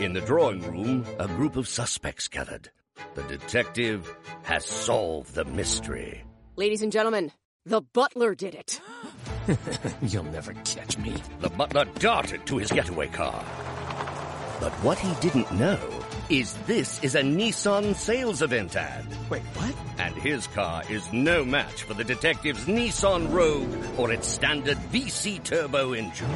In the drawing room, a group of suspects gathered. The detective has solved the mystery. Ladies and gentlemen, the butler did it. You'll never catch me. The butler darted to his getaway car. But what he didn't know is this is a Nissan sales event ad. Wait, what? And his car is no match for the detective's Nissan Rogue or its standard VC turbo engine.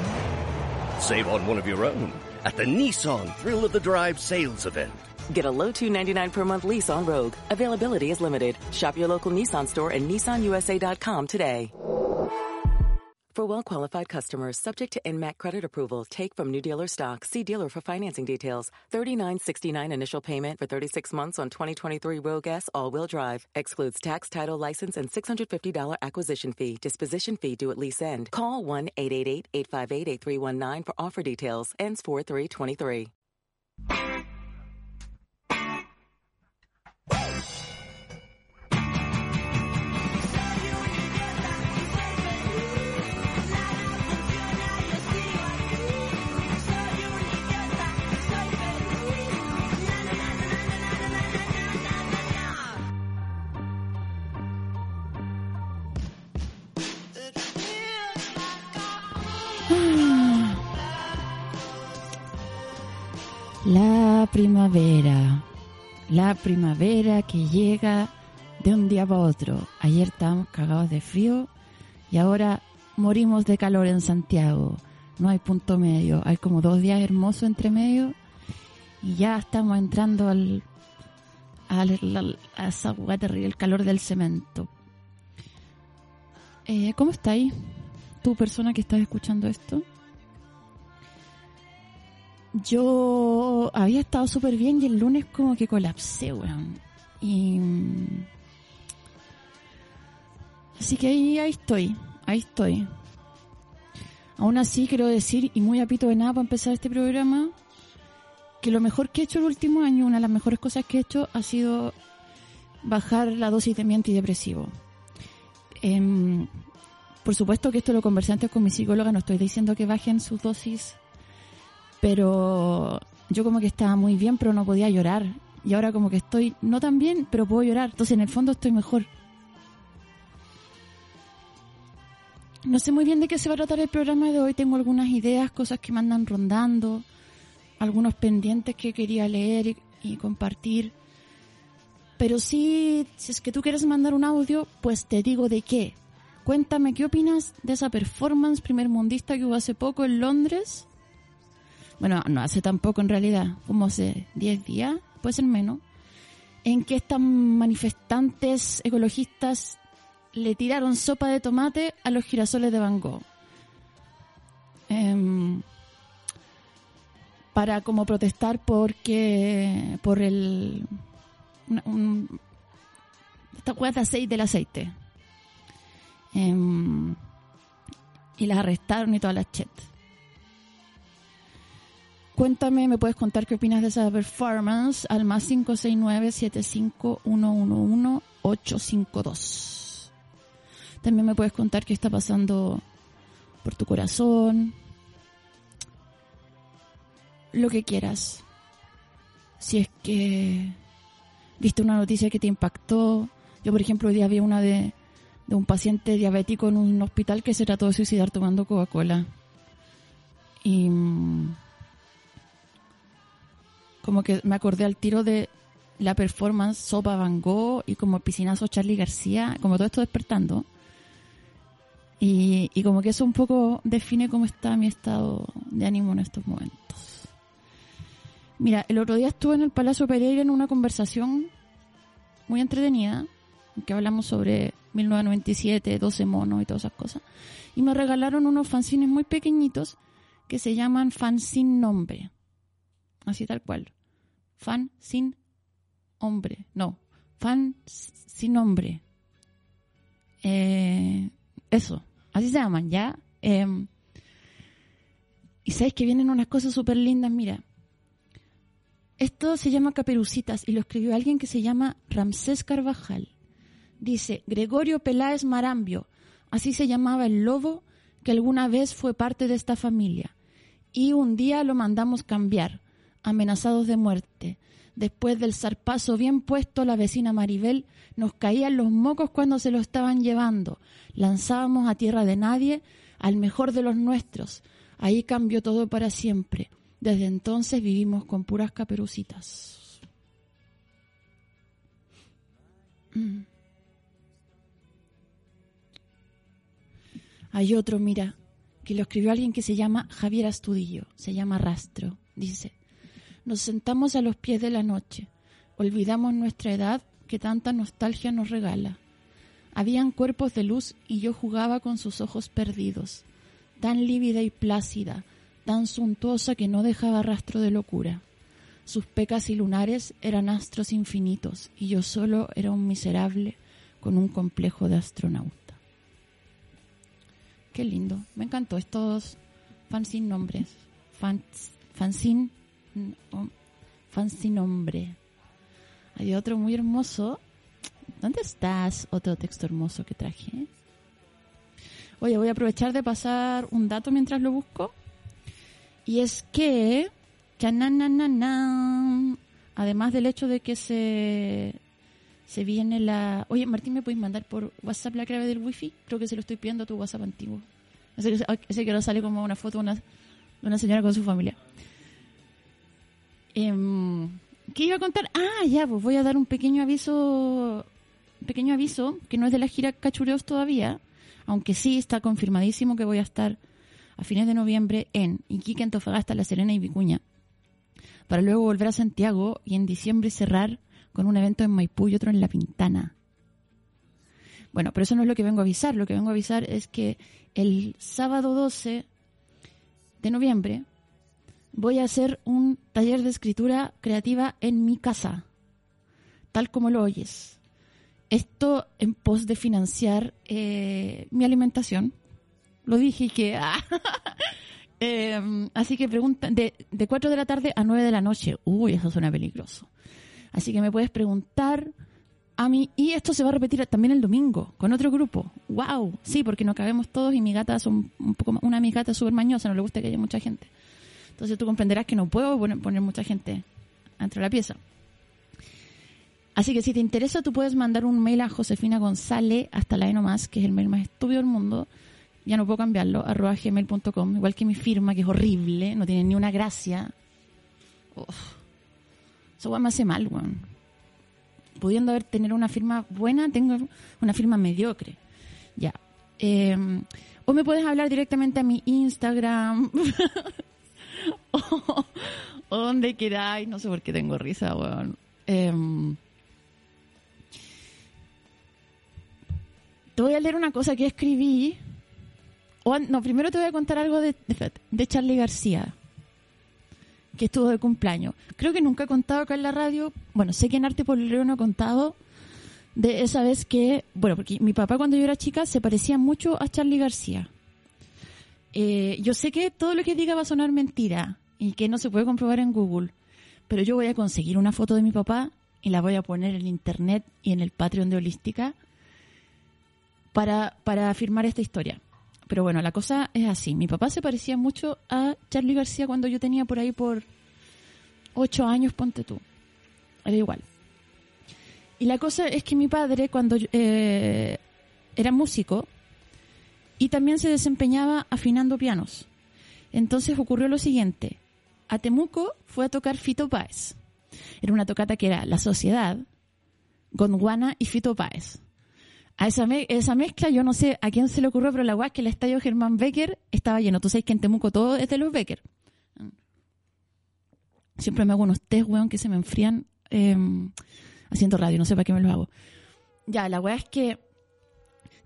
Save on one of your own at the Nissan Thrill of the Drive sales event. Get a low 299 per month lease on Rogue. Availability is limited. Shop your local Nissan store and nissanusa.com today. For well-qualified customers, subject to NMAC credit approval, take from new dealer stock. See dealer for financing details. $39.69 initial payment for 36 months on 2023 Rogue S all-wheel drive. Excludes tax, title, license, and $650 acquisition fee. Disposition fee due at lease end. Call 1-888-858-8319 for offer details. Ends 4323. La primavera. La primavera que llega de un día para otro. Ayer estábamos cagados de frío y ahora morimos de calor en Santiago. No hay punto medio. Hay como dos días hermosos entre medio y ya estamos entrando al, al, a esa terrible, el calor del cemento. Eh, ¿Cómo está ahí? ¿Tu persona que estás escuchando esto? Yo había estado súper bien y el lunes como que colapsé, weón. Y... Así que ahí, ahí estoy, ahí estoy. Aún así quiero decir, y muy a pito de nada para empezar este programa, que lo mejor que he hecho el último año, una de las mejores cosas que he hecho, ha sido bajar la dosis de mi antidepresivo. Em, por supuesto que esto lo conversé antes con mi psicóloga, no estoy diciendo que bajen sus dosis pero yo como que estaba muy bien, pero no podía llorar. Y ahora como que estoy no tan bien, pero puedo llorar. Entonces en el fondo estoy mejor. No sé muy bien de qué se va a tratar el programa de hoy. Tengo algunas ideas, cosas que me andan rondando, algunos pendientes que quería leer y, compartir. Pero sí, si es que tú quieres mandar un audio, pues te digo de qué. Cuéntame qué opinas de esa performance primer mundista que hubo hace poco en Londres bueno, no hace tampoco en realidad, como hace 10 días, puede ser menos, en que estas manifestantes ecologistas le tiraron sopa de tomate a los girasoles de Van Gogh. Em, para como protestar porque por el un, esta hueá de aceite del aceite Em, y las arrestaron y todas las chet. Cuéntame, me puedes contar qué opinas de esa performance al más 569-75111-852. También me puedes contar qué está pasando por tu corazón. Lo que quieras. Si es que viste una noticia que te impactó. Yo, por ejemplo, hoy día vi una de, de un paciente diabético en un hospital que se trató de suicidar tomando Coca-Cola. Y mm, como que me acordé al tiro de la performance Sopa Van Gogh y como piscinazo Charlie García, como todo esto despertando. Y, y como que eso un poco define cómo está mi estado de ánimo en estos momentos. Mira, el otro día estuve en el Palacio Pereira en una conversación muy entretenida, en que hablamos sobre 1997, 12 monos y todas esas cosas. Y me regalaron unos fanzines muy pequeñitos que se llaman Fan Sin Nombre. Así tal cual. Fan sin hombre. No, fan sin nombre. Eh, eso, así se llaman, ¿ya? Eh, y sabes que vienen unas cosas súper lindas, mira. Esto se llama Caperucitas y lo escribió alguien que se llama Ramsés Carvajal. Dice, Gregorio Peláez Marambio, así se llamaba el lobo que alguna vez fue parte de esta familia. Y un día lo mandamos cambiar. Amenazados de muerte. Después del zarpazo bien puesto, la vecina Maribel nos caían los mocos cuando se lo estaban llevando. Lanzábamos a tierra de nadie al mejor de los nuestros. Ahí cambió todo para siempre. Desde entonces vivimos con puras caperucitas. Mm. Hay otro, mira, que lo escribió alguien que se llama Javier Astudillo, se llama Rastro. Dice, nos sentamos a los pies de la noche, olvidamos nuestra edad que tanta nostalgia nos regala. Habían cuerpos de luz y yo jugaba con sus ojos perdidos, tan lívida y plácida, tan suntuosa que no dejaba rastro de locura. Sus pecas y lunares eran astros infinitos y yo solo era un miserable con un complejo de astronauta. Qué lindo. Me encantó estos fanzine nombres. Fans, fanzine, fanzine nombre. Hay otro muy hermoso. ¿Dónde estás? Otro texto hermoso que traje. Oye, voy a aprovechar de pasar un dato mientras lo busco. Y es que, además del hecho de que se se viene la... Oye, Martín, ¿me puedes mandar por WhatsApp la clave del wifi? Creo que se lo estoy pidiendo a tu WhatsApp antiguo. Ese que, ese ahora sale como una foto de una, una señora con su familia. Eh, ¿Qué iba a contar? Ah, ya, pues voy a dar un pequeño aviso, pequeño aviso, que no es de la gira Cachureos todavía, aunque sí está confirmadísimo que voy a estar a fines de noviembre en Iquique, Antofagasta, La Serena y Vicuña, para luego volver a Santiago y en diciembre cerrar con un evento en Maipú y otro en La Pintana. Bueno, pero eso no es lo que vengo a avisar. Lo que vengo a avisar es que el sábado 12 de noviembre voy a hacer un taller de escritura creativa en mi casa, tal como lo oyes. Esto en pos de financiar eh, mi alimentación. Lo dije que... Ah, em, así que preguntan, de, de 4 de la tarde a 9 de la noche. Uy, eso suena peligroso. Así que me puedes preguntar a mí. Y esto se va a repetir también el domingo con otro grupo. ¡Wow! Sí, porque no cabemos todos y mi gata son un poco una de mis gatas súper mañosa, no le gusta que haya mucha gente. Entonces tú comprenderás que no puedo poner, mucha gente dentro de la pieza. Así que si te interesa, tú puedes mandar un mail a Josefina González hasta la E más, que es el mail más estúpido del mundo. Ya no puedo cambiarlo, arroba gmail.com, igual que mi firma, que es horrible, no tiene ni una gracia. Uf. Eso me hace mal, weón. Pudiendo haber tener una firma buena, tengo una firma mediocre. Ya. Eh, o me puedes hablar directamente a mi Instagram. o, donde queráis. No sé por qué tengo risa, weón. Em, te voy a leer una cosa que escribí. no, primero te voy a contar algo de, de Charlie García que estuvo de cumpleaños. Creo que nunca he contado acá en la radio, bueno, sé que en Arte Polileo no he contado de esa vez que, bueno, porque mi papá cuando yo era chica se parecía mucho a Charlie García. Eh, yo sé que todo lo que diga va a sonar mentira y que no se puede comprobar en Google, pero yo voy a conseguir una foto de mi papá y la voy a poner en internet y en el Patreon de Holística para, para afirmar esta historia. Pero bueno, la cosa es así. Mi papá se parecía mucho a Charlie García cuando yo tenía por ahí por ocho años, ponte tú. Era igual. Y la cosa es que mi padre, cuando eh, era músico, y también se desempeñaba afinando pianos. Entonces ocurrió lo siguiente. A Temuco fue a tocar Fito Páez. Era una tocata que era La Sociedad, Gondwana y Fito Páez a esa, esa mezcla, yo no sé a quién se le ocurrió, pero la guay es que el estadio Germán Becker estaba lleno. Tú sabes que en Temuco todo es de los Becker. Siempre me hago unos test, weón, que se me enfrían em, haciendo radio, no sé para qué me lo hago. Ya, la weá es que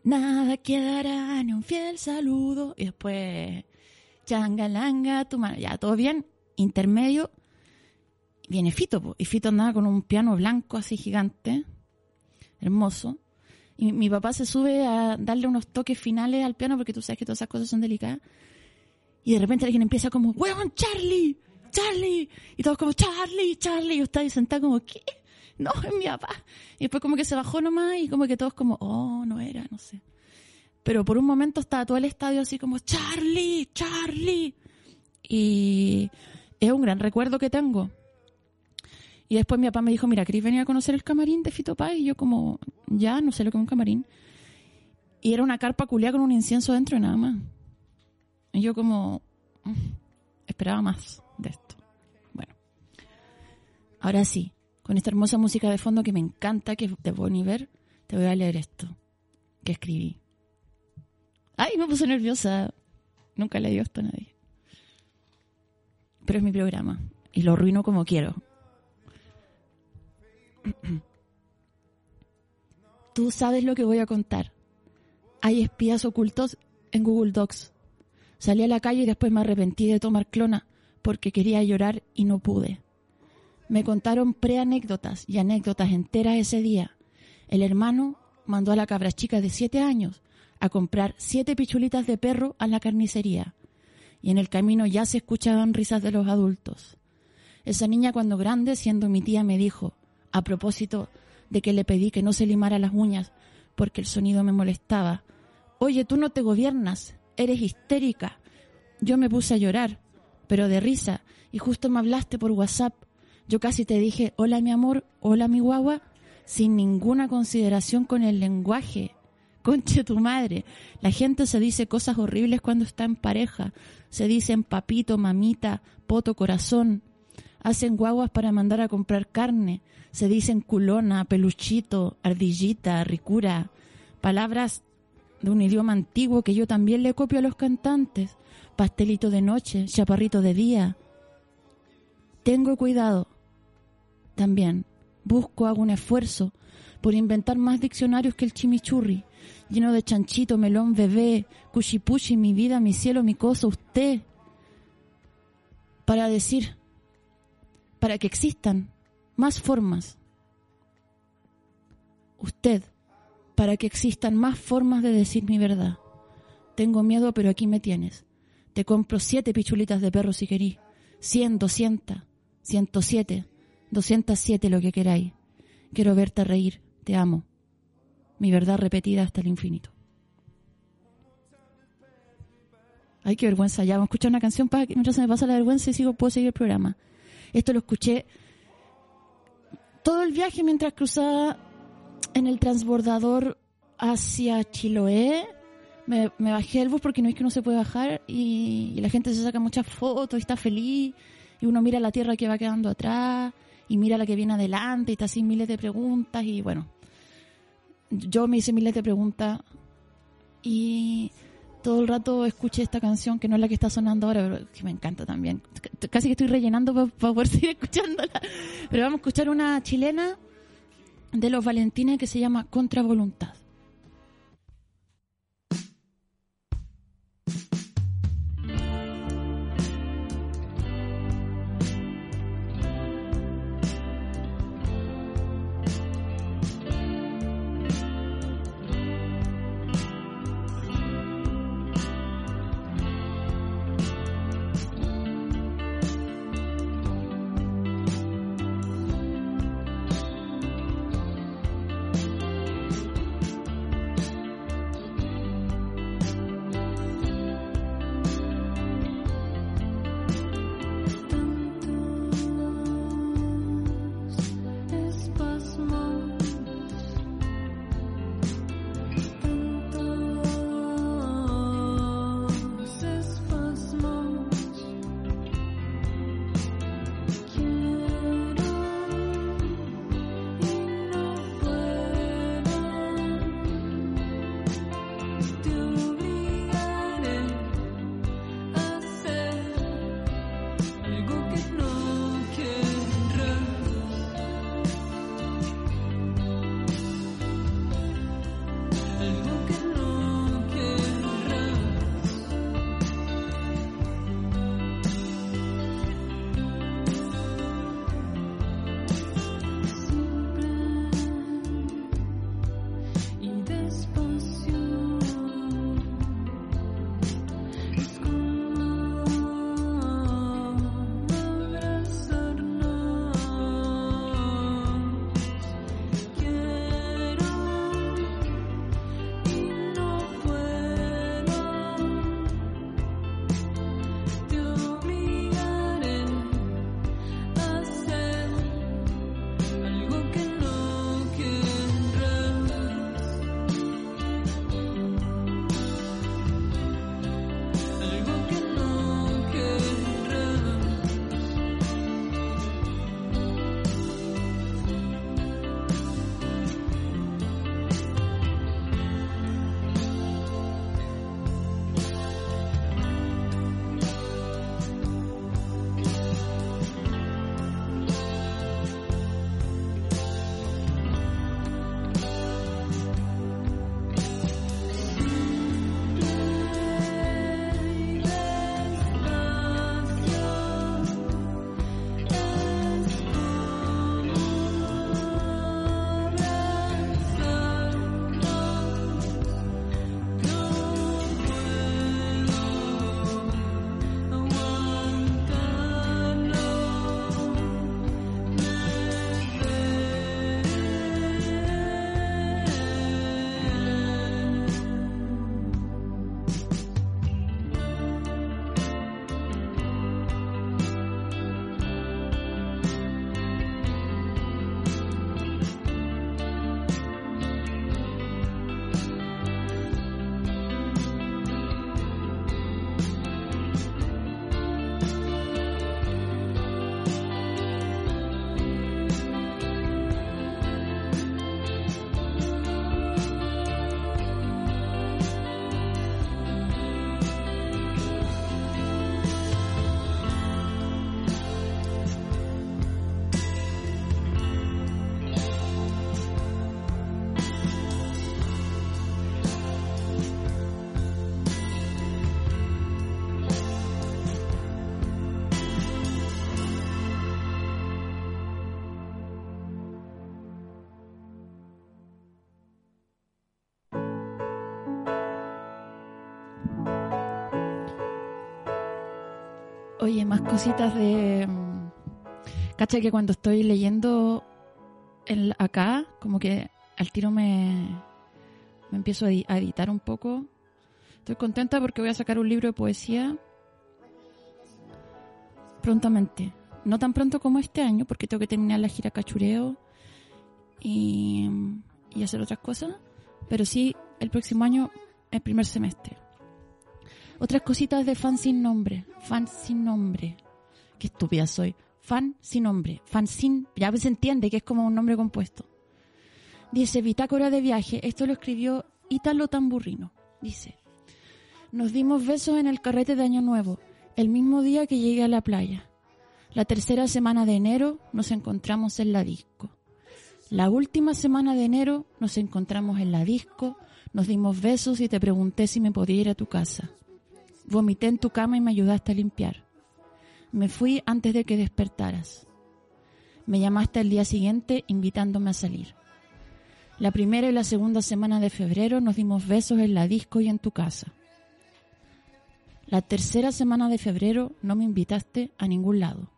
nada quedará ni un fiel saludo. Y después, changalanga, tu mano. Ya, todo bien. Intermedio. Viene Fito, y Fito andaba con un piano blanco así gigante, hermoso. Y mi papá se sube a darle unos toques finales al piano porque tú sabes que todas esas cosas son delicadas. Y de repente alguien empieza como, ¡Huevón, Charlie! ¡Charlie! Y todos como, ¡Charlie! ¡Charlie! Y yo estaba ahí sentado como, ¿qué? No, es mi papá. Y después como que se bajó nomás y como que todos como, oh, no era, no sé. Pero por un momento estaba todo el estadio así como, ¡Charlie! ¡Charlie! Y es un gran recuerdo que tengo. Y después mi papá me dijo, mira, ¿querés venir a conocer el camarín de Fito Páez? Y yo como, ya, no sé lo que es un camarín. Y era una carpa culiada con un incienso dentro y nada más. Y yo como, mm, esperaba más de esto. Bueno, ahora sí, con esta hermosa música de fondo que me encanta, que es de Bon Iver, te voy a leer esto que escribí. Ay, me puse nerviosa. Nunca le dio esto a nadie. Pero es mi programa y lo arruino como quiero. Tú sabes lo que voy a contar. Hay espías ocultos en Google Docs. Salí a la calle y después me arrepentí de tomar clona porque quería llorar y no pude. Me contaron preanécdotas y anécdotas enteras ese día. El hermano mandó a la cabra chica de siete años a comprar siete pichulitas de perro a la carnicería. Y en el camino ya se escuchaban risas de los adultos. Esa niña cuando grande, siendo mi tía, me dijo, a propósito de que le pedí que no se limara las uñas porque el sonido me molestaba, Oye, tú no te gobiernas, eres histérica. Yo me puse a llorar, pero de risa, y justo me hablaste por WhatsApp. Yo casi te dije, hola mi amor, hola mi guagua, sin ninguna consideración con el lenguaje. Conche tu madre. La gente se dice cosas horribles cuando está en pareja. Se dicen papito, mamita, poto, corazón. Hacen guaguas para mandar a comprar carne. Se dicen culona, peluchito, ardillita, ricura. Palabras de un idioma antiguo que yo también le copio a los cantantes. Pastelito de noche, chaparrito de día. Tengo cuidado. También busco, hago un esfuerzo por inventar más diccionarios que el chimichurri, lleno de chanchito, melón, bebé, cuchipuchi, mi vida, mi cielo, mi cosa, usted, para decir, para que existan más formas. Usted, para que existan más formas de decir mi verdad. Tengo miedo, pero aquí me tienes. Te compro siete pichulitas de perro si querís. Cien, doscientas, ciento siete, doscientas siete, lo que queráis. Quiero verte reír. Te amo. Mi verdad repetida hasta el infinito. Ay, qué vergüenza. Ya, vamos a escuchar una canción para que mientras se me pasa la vergüenza y sigo, puedo seguir el programa. Esto lo escuché todo el viaje mientras cruzaba en el transbordador hacia Chiloé. Me, bajé el bus porque no es que no se puede bajar y, la gente se saca muchas fotos y está feliz y uno mira la tierra que va quedando atrás y mira la que viene adelante y está así miles de preguntas y bueno, yo me hice miles de preguntas y todo el rato escuché esta canción que no es la que está sonando ahora, pero que me encanta también. Casi que estoy rellenando para, para poder seguir escuchándola. Pero vamos a escuchar una chilena de los Valentines que se llama Contra Voluntad. Oye, más cositas de... mm, Cacha que cuando estoy leyendo acá, como que al tiro me, me empiezo a, a editar un poco. Estoy contenta porque voy a sacar un libro de poesía prontamente. No tan pronto como este año, porque tengo que terminar la gira cachureo y, y hacer otras cosas. Pero sí, el próximo año, el primer semestre. Otras cositas de fan sin nombre. Fan sin nombre. Qué estúpida soy. Fan sin nombre. Fan sin... Ya se entiende que es como un nombre compuesto. Dice, bitácora de viaje. Esto lo escribió Ítalo Tamburrino. Dice, nos dimos besos en el carrete de Año Nuevo, el mismo día que llegué a la playa. La tercera semana de enero nos encontramos en la disco. La última semana de enero nos encontramos en la disco, nos dimos besos y te pregunté si me podía ir a tu casa. Vomité en tu cama y me ayudaste a limpiar. Me fui antes de que despertaras. Me llamaste al día siguiente invitándome a salir. La primera y la segunda semana de febrero nos dimos besos en la disco y en tu casa. La tercera semana de febrero no me invitaste a ningún lado.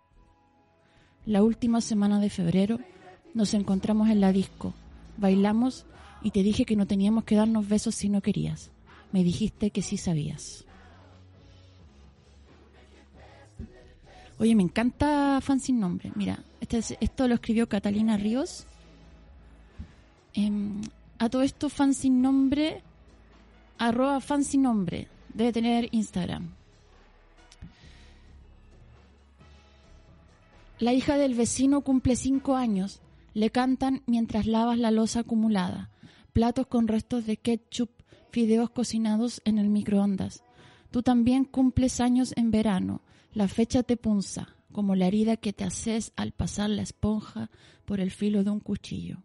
La última semana de febrero nos encontramos en la disco, bailamos y te dije que no teníamos que darnos besos si no querías. Me dijiste que sí sabías. Oye, me encanta Fan Sin Nombre. Mira, este es- esto lo escribió Catalina Ríos. Em, a todo esto, Fan Sin Nombre, arroba Fan Sin Nombre. Debe tener Instagram. La hija del vecino cumple cinco años. Le cantan mientras lavas la losa acumulada. Platos con restos de ketchup, fideos cocinados en el microondas. Tú también cumples años en verano. La fecha te punza, como la herida que te haces al pasar la esponja por el filo de un cuchillo.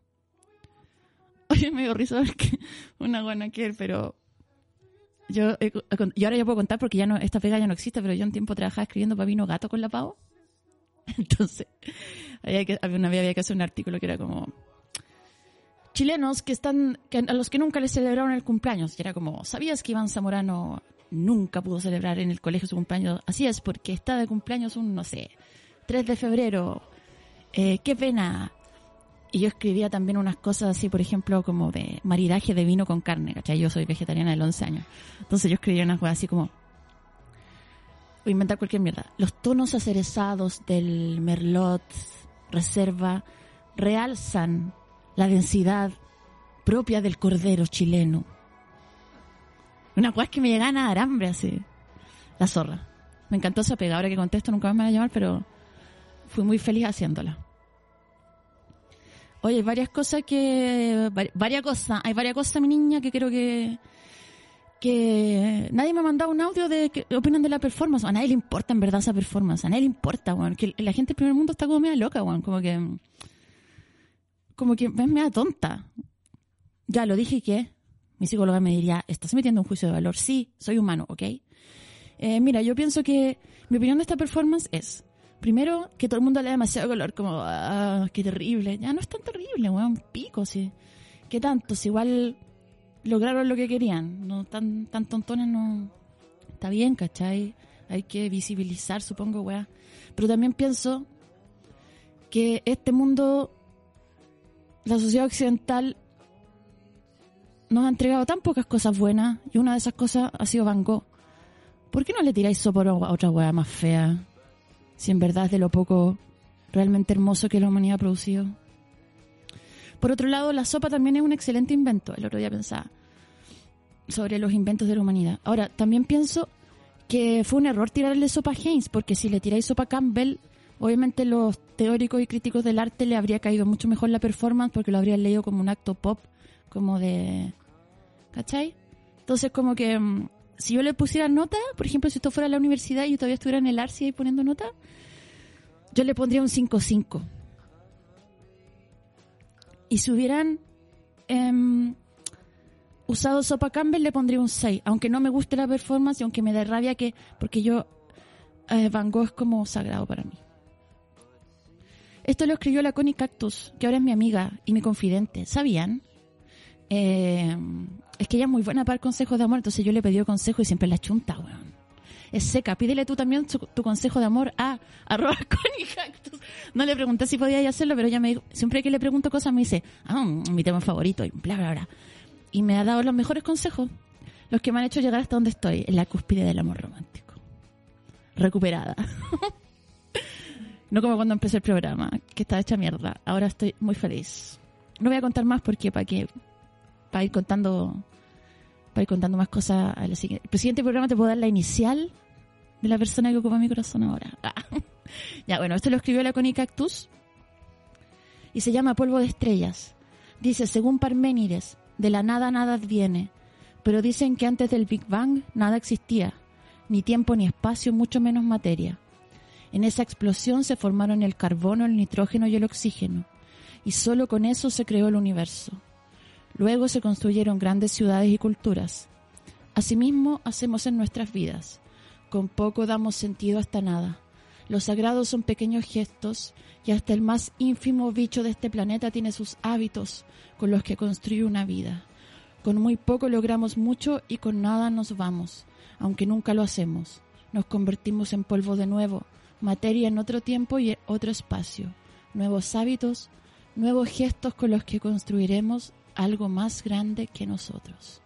Oye, me dio risa porque una guanaquer, pero yo, he- y ahora ya puedo contar porque ya no, esta pega ya no existe, pero yo un tiempo trabajaba escribiendo para Vino Gato con la Pavo. Entonces, había una vez había que hacer un artículo que era como chilenos que están, a los que nunca les celebraron el cumpleaños. Y era como, ¿sabías que Iván Zamorano nunca pudo celebrar en el colegio su cumpleaños? Así es, porque está de cumpleaños un, no sé, 3 de febrero. Eh, qué pena. Y yo escribía también unas cosas así, por ejemplo, como de maridaje de vino con carne, ¿cachai? Yo soy vegetariana de 11 años. Entonces yo escribía unas cosas así como, voy a inventar cualquier mierda. Los tonos acerezados del Merlot Reserva realzan la densidad propia del cordero chileno. Una cosa que me llegan a dar hambre así. La zorra. Me encantó esa pega. Ahora que contesto nunca me van a llamar, pero fui muy feliz haciéndola. Oye, varias cosas que... vari- Varias cosas. Hay varias cosas, mi niña, que creo que... Que nadie me ha mandado un audio de qué opinan de la performance. A nadie le importa en verdad esa performance. A nadie le importa, weón. Que la gente del primer mundo está como media loca, weón. Como que... Como que es media tonta. Ya, lo dije y que mi psicóloga me diría, ¿estás metiendo un juicio de valor? Sí, soy humano, ¿ok? Eh, mira, yo pienso que mi opinión de esta performance es, primero, que todo el mundo le da demasiado color, como, ah, qué terrible. Ya no es tan terrible, weón, pico, sí. ¿Qué tanto? Igual lograron lo que querían, no tan, tan tontones, no. Está bien, ¿cachai? Hay que visibilizar, supongo, weá. Pero también pienso que este mundo, la sociedad occidental, nos ha entregado tan pocas cosas buenas y una de esas cosas ha sido Van Gogh. ¿Por qué no le tiráis sopor a otra weá más fea? Si en verdad es de lo poco realmente hermoso que la humanidad ha producido. Por otro lado, la sopa también es un excelente invento. El otro día pensaba sobre los inventos de la humanidad. Ahora, también pienso que fue un error tirarle sopa a Haynes, porque si le tiráis sopa a Campbell, obviamente los teóricos y críticos del arte le habría caído mucho mejor la performance porque lo habrían leído como un acto pop, como de... ¿Cachai? Entonces, como que mm, si yo le pusiera nota, por ejemplo, si esto fuera la universidad y yo todavía estuviera en el ARCI ahí poniendo nota, yo le pondría un 5-5. Y si hubieran em, usado Sopa Campbell, le pondría un 6. Aunque no me guste la performance y aunque me dé rabia que. Porque yo. eh, Van Gogh es como sagrado para mí. Esto lo escribió la Connie Cactus, que ahora es mi amiga y mi confidente. ¿Sabían? Eh, es que ella es muy buena para consejos de amor, entonces yo le he pedido consejo y siempre la chunta, weón. es seca. Pídele tú también tu, consejo de amor a arroba conicactus. No le pregunté si podía hacerlo, pero ella me dijo, siempre que le pregunto cosas me dice, ah, mi tema favorito, y bla, bla, bla. Y me ha dado los mejores consejos, los que me han hecho llegar hasta donde estoy, en la cúspide del amor romántico. Recuperada. no como cuando empecé el programa, que estaba hecha mierda. Ahora estoy muy feliz. No voy a contar más porque para que para ir contando para ir contando más cosas a siguiente. El programa te puedo dar la inicial de la persona que ocupa mi corazón ahora. ya, bueno, esto lo escribió la Connie Cactus y se llama Polvo de Estrellas. Dice, según Parménides, de la nada nada adviene, pero dicen que antes del Big Bang nada existía, ni tiempo ni espacio, mucho menos materia. En esa explosión se formaron el carbono, el nitrógeno y el oxígeno, y solo con eso se creó el universo. Luego se construyeron grandes ciudades y culturas. Asimismo, hacemos en nuestras vidas. Con poco damos sentido hasta nada. Los sagrados son pequeños gestos y hasta el más ínfimo bicho de este planeta tiene sus hábitos con los que construye una vida. Con muy poco logramos mucho y con nada nos vamos, aunque nunca lo hacemos. Nos convertimos en polvo de nuevo, materia en otro tiempo y otro espacio. Nuevos hábitos, nuevos gestos con los que construiremos algo más grande que nosotros.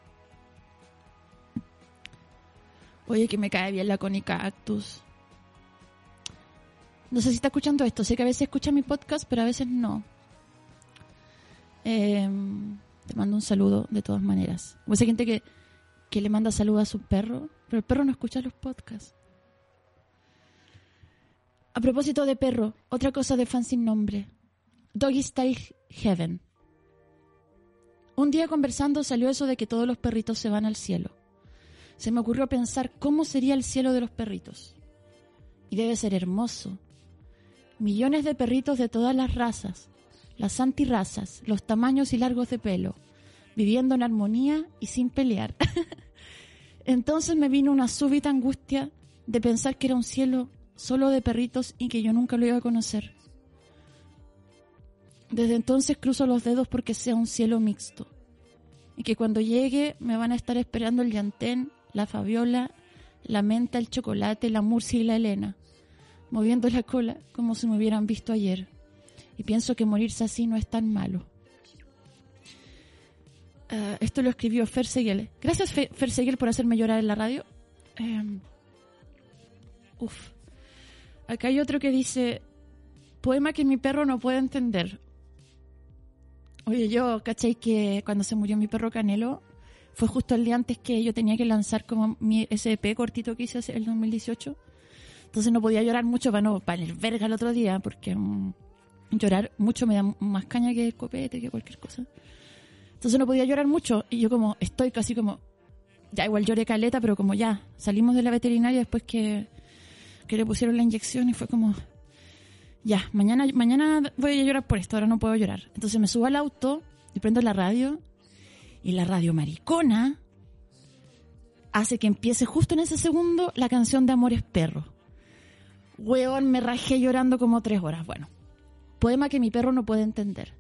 Oye, que me cae bien la cónica Actus. No sé si está escuchando esto. Sé que a veces escucha mi podcast, pero a veces no. Em, te mando un saludo de todas maneras. O esa gente que, que le manda saludos a su perro, pero el perro no escucha los podcasts. A propósito de perro, otra cosa de fan sin nombre. Doggy Style Heaven. Un día conversando salió eso de que todos los perritos se van al cielo. Se me ocurrió pensar cómo sería el cielo de los perritos. Y debe ser hermoso. Millones de perritos de todas las razas, las antirrazas, los tamaños y largos de pelo, viviendo en armonía y sin pelear. Entonces me vino una súbita angustia de pensar que era un cielo solo de perritos y que yo nunca lo iba a conocer. Desde entonces cruzo los dedos porque sea un cielo mixto. Y que cuando llegue me van a estar esperando el llantén, la Fabiola, la menta, el chocolate, la Murcia y la Elena, moviendo la cola como si me hubieran visto ayer. Y pienso que morirse así no es tan malo. Ah, esto lo escribió Fer Seguel. Gracias, Fer Seguel, por hacerme llorar en la radio. Em, uf. Acá hay otro que dice, poema que mi perro no puede entender. Oye, yo, ¿cachai? Que cuando se murió mi perro Canelo, fue justo el día antes que yo tenía que lanzar como mi SP cortito que hice el 2018. Entonces no podía llorar mucho para no, para el verga el otro día, porque mm, llorar mucho me da más caña que el copete, que cualquier cosa. Entonces no podía llorar mucho. Y yo como, estoy casi como, ya igual lloré caleta, pero como ya, salimos de la veterinaria después que, que le pusieron la inyección y fue como, ya, mañana, mañana voy a llorar por esto, ahora no puedo llorar. Entonces me subo al auto y prendo la radio y la radio maricona hace que empiece justo en ese segundo la canción de Amores Perro. Weón, me rajé llorando como tres horas. Bueno, poema que mi perro no puede entender.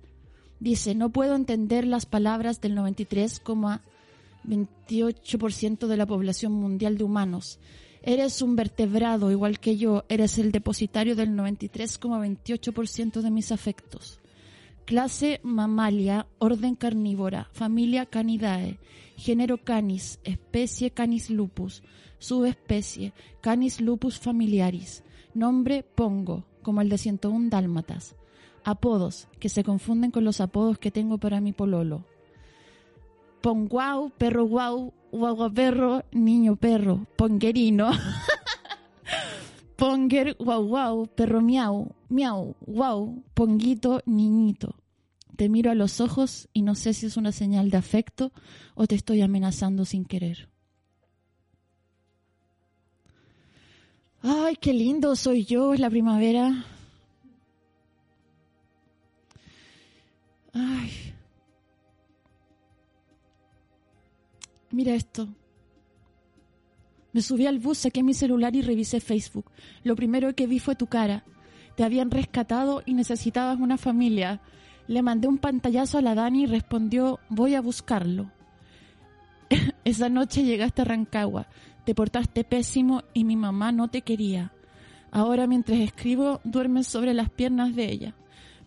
Dice, no puedo entender las palabras del 93,28% de la población mundial de humanos Eres un vertebrado igual que yo, eres el depositario del 93,28% de mis afectos. Clase mamalia, orden carnívora, familia Canidae, género Canis, especie Canis lupus, subespecie Canis lupus familiaris, nombre Pongo, como el de 101 dálmatas. Apodos, que se confunden con los apodos que tengo para mi pololo. Ponguau, perro guau, guagua perro, niño perro, ponguerino. Ponger, guau guau, perro miau, miau, guau, ponguito, niñito. Te miro a los ojos y no sé si es una señal de afecto o te estoy amenazando sin querer. Ay, qué lindo soy yo, es la primavera. Ay, Mira esto. Me subí al bus, saqué mi celular y revisé Facebook. Lo primero que vi fue tu cara. Te habían rescatado y necesitabas una familia. Le mandé un pantallazo a la Dani y respondió, voy a buscarlo. Esa noche llegaste a Rancagua. te portaste pésimo y mi mamá no te quería. Ahora mientras escribo duermes sobre las piernas de ella.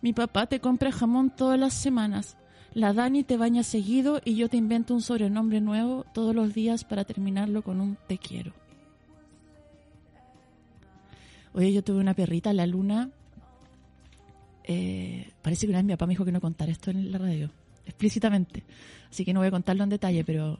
Mi papá te compra jamón todas las semanas. La Dani te baña seguido y yo te invento un sobrenombre nuevo todos los días para terminarlo con un te quiero. Oye, yo tuve una perrita, la luna. Eh, parece que una vez mi papá me dijo que no contara esto en la radio, explícitamente. Así que no voy a contarlo en detalle, pero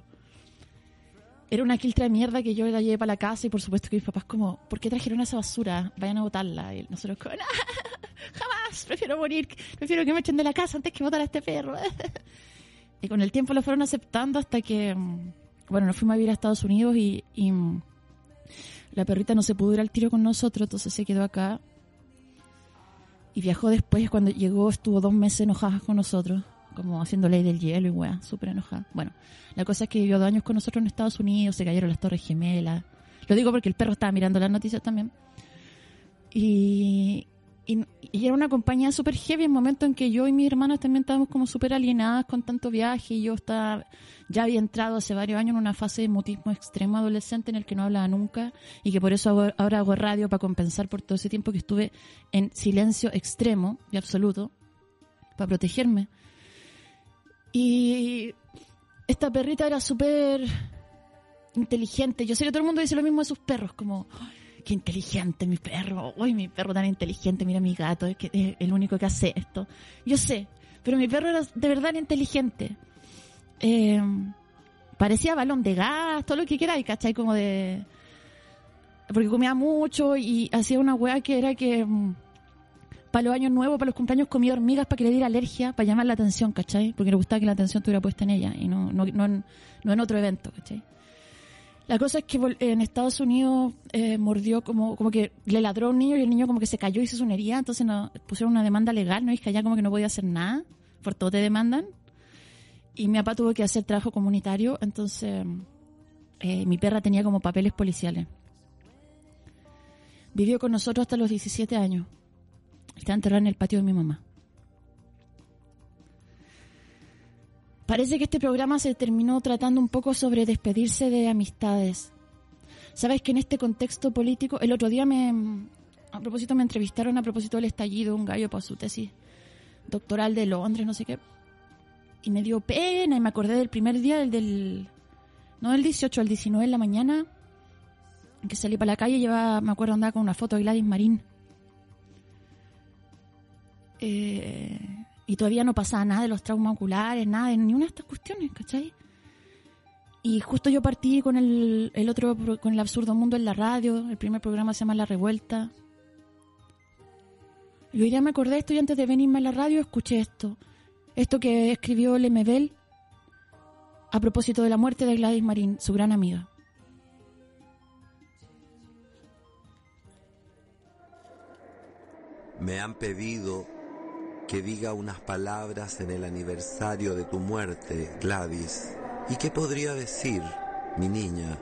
era una quiltra de mierda que yo la llevé para la casa y por supuesto que mis papás como, ¿por qué trajeron esa basura? Vayan a botarla. Y nosotros como, jamás, prefiero morir, prefiero que me echen de la casa antes que botar a este perro. y con el tiempo lo fueron aceptando hasta que, mm, bueno, nos fuimos a vivir a Estados Unidos y, y mm, la perrita no se pudo ir al tiro con nosotros, entonces se quedó acá. Y viajó después, cuando llegó estuvo dos meses enojada con nosotros, como haciendo ley del hielo y weá, súper enojada. Bueno, la cosa es que vivió dos años con nosotros en Estados Unidos, se cayeron las torres gemelas. Lo digo porque el perro estaba mirando las noticias también. Y, y, era una compañía súper heavy en el momento en que yo y mis hermanas también estábamos como súper alienadas con tanto viaje y yo estaba, ya había entrado hace varios años en una fase de mutismo extremo adolescente en el que no hablaba nunca y que por eso ahora hago radio para compensar por todo ese tiempo que estuve en silencio extremo y absoluto para protegerme. Y esta perrita era súper inteligente. Yo sé que todo el mundo dice lo mismo de sus perros, como qué inteligente mi perro, uy, mi perro tan inteligente, mira mi gato, es, que es el único que hace esto. Yo sé, pero mi perro era de verdad inteligente. Eh, parecía balón de gas, todo lo que queráis, ¿cachai? Como de... Porque comía mucho y hacía una weá que era que mm, para los años nuevos, para los cumpleaños comía hormigas para que le diera alergia, para llamar la atención, ¿cachai? Porque le gustaba que la atención estuviera puesta en ella y no, no, no, en, no en otro evento, ¿cachai? La cosa es que en Estados Unidos eh, mordió como, como que le ladró a un niño y el niño como que se cayó y se sunería, entonces no, pusieron una demanda legal, ¿no? Y que allá como que no podía hacer nada, por todo te demandan. Y mi papá tuvo que hacer trabajo comunitario, entonces eh, mi perra tenía como papeles policiales. Vivió con nosotros hasta los 17 años. Está enterrada en el patio de mi mamá. Parece que este programa se terminó tratando un poco sobre despedirse de amistades. Sabes que en este contexto político, el otro día me, a propósito me entrevistaron a propósito del estallido, un gallo para su tesis doctoral de Londres, no sé qué. Y me dio pena y me acordé del primer día, del, del no del 18, el 19 en la mañana, que salí para la calle llevaba, me acuerdo andaba con una foto de Gladys Marín. Eh, y todavía no pasaba nada de los traumas oculares, nada de ninguna de estas cuestiones, ¿cachai? Y justo yo partí con el, el otro, con el absurdo mundo en la radio, el primer programa se llama La Revuelta. Y hoy día me acordé esto y antes de venirme a la radio escuché esto. Esto que escribió Lemebel a propósito de la muerte de Gladys Marín, su gran amiga. Me han pedido que diga unas palabras en el aniversario de tu muerte, Gladys. ¿Y qué podría decir, mi niña,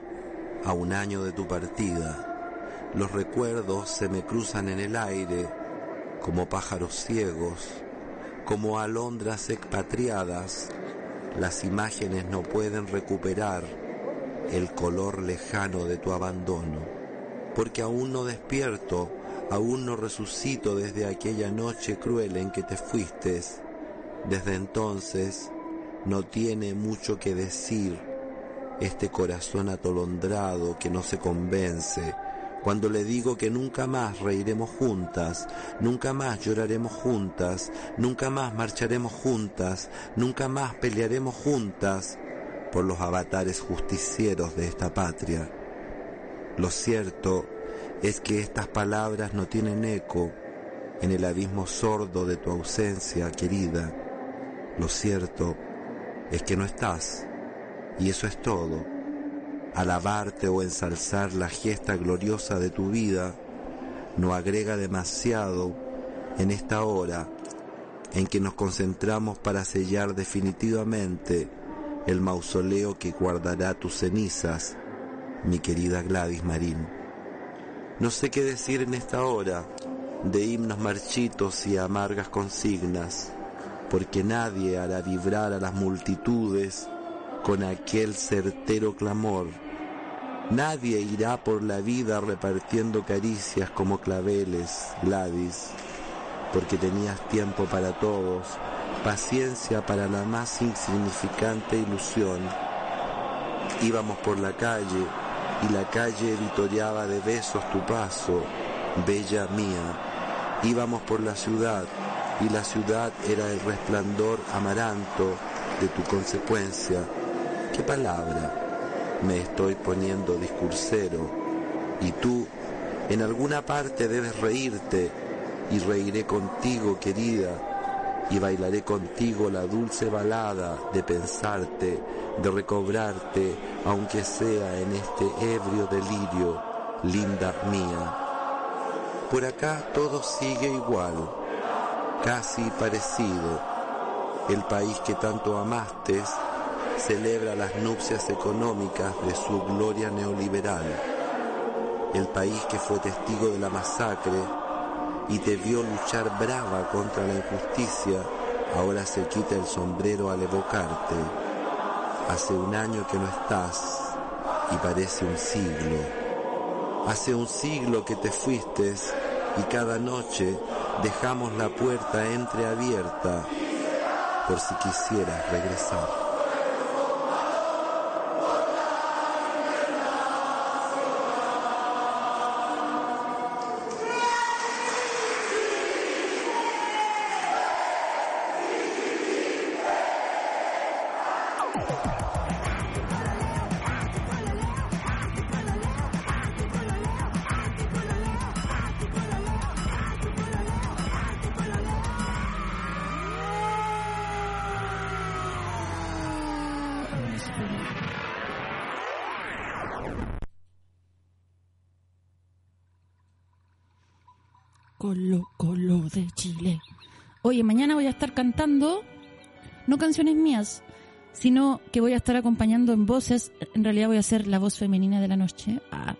a un año de tu partida? Los recuerdos se me cruzan en el aire como pájaros ciegos, como alondras expatriadas. Las imágenes no pueden recuperar el color lejano de tu abandono, porque aún no despierto Aún no resucito desde aquella noche cruel en que te fuiste. Desde entonces no tiene mucho que decir este corazón atolondrado que no se convence cuando le digo que nunca más reiremos juntas, nunca más lloraremos juntas, nunca más marcharemos juntas, nunca más pelearemos juntas por los avatares justicieros de esta patria. Lo cierto es que estas palabras no tienen eco en el abismo sordo de tu ausencia, querida. Lo cierto es que no estás, y eso es todo. Alabarte o ensalzar la gesta gloriosa de tu vida no agrega demasiado en esta hora en que nos concentramos para sellar definitivamente el mausoleo que guardará tus cenizas, mi querida Gladys Marín. No sé qué decir en esta hora de himnos marchitos y amargas consignas, porque nadie hará vibrar a las multitudes con aquel certero clamor Nadie irá por la vida repartiendo caricias como claveles, Gladys, porque tenías tiempo para todos, paciencia para la más insignificante ilusión. Íbamos por la calle y la calle editoriaba de besos tu paso, bella mía. Íbamos por la ciudad y la ciudad era el resplandor amaranto de tu consecuencia. ¿Qué palabra? Me estoy poniendo discursero y tú en alguna parte debes reírte y reiré contigo, querida, y bailaré contigo la dulce balada de pensarte, de recobrarte, aunque sea en este ebrio delirio, linda mía. Por acá todo sigue igual, casi parecido. El país que tanto amaste celebra las nupcias económicas de su gloria neoliberal. El país que fue testigo de la masacre y te vio luchar brava contra la injusticia, ahora se quita el sombrero al evocarte. Hace un año que no estás y parece un siglo. Hace un siglo que te fuiste y cada noche dejamos la puerta entreabierta por si quisieras regresar. Colo Colo de Chile. Oye, mañana voy a estar cantando, no canciones mías, sino que voy a estar acompañando en voces. En realidad voy a ser la voz femenina de la noche. Ah.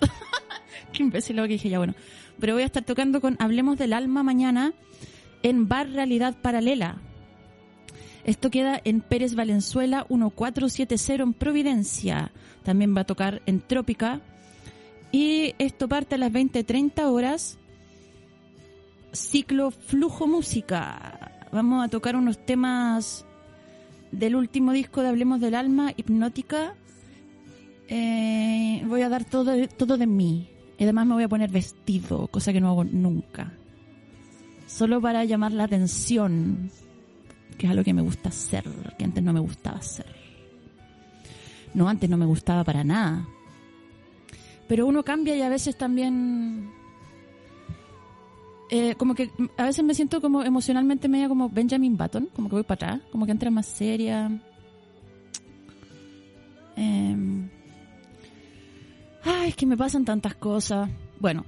Qué imbécil lo que dije ya, bueno. Pero voy a estar tocando con Hablemos del Alma mañana en Bar Realidad Paralela. Esto queda en Pérez Valenzuela 1470 en Providencia. También va a tocar en Trópica. Y esto parte a las 20.30 horas ciclo Flujo Música. Vamos a tocar unos temas del último disco de Hablemos del Alma, Hipnótica. Eh, voy a dar todo, todo de mí. Y además me voy a poner vestido, cosa que no hago nunca. Solo para llamar la atención, que es algo que me gusta hacer, que antes no me gustaba hacer. No, antes no me gustaba para nada. Pero uno cambia y a veces también eh, como que a veces me siento como emocionalmente media como Benjamin Button, como que voy para atrás, como que entra más seria. Eh, ay, es que me pasan tantas cosas. Bueno,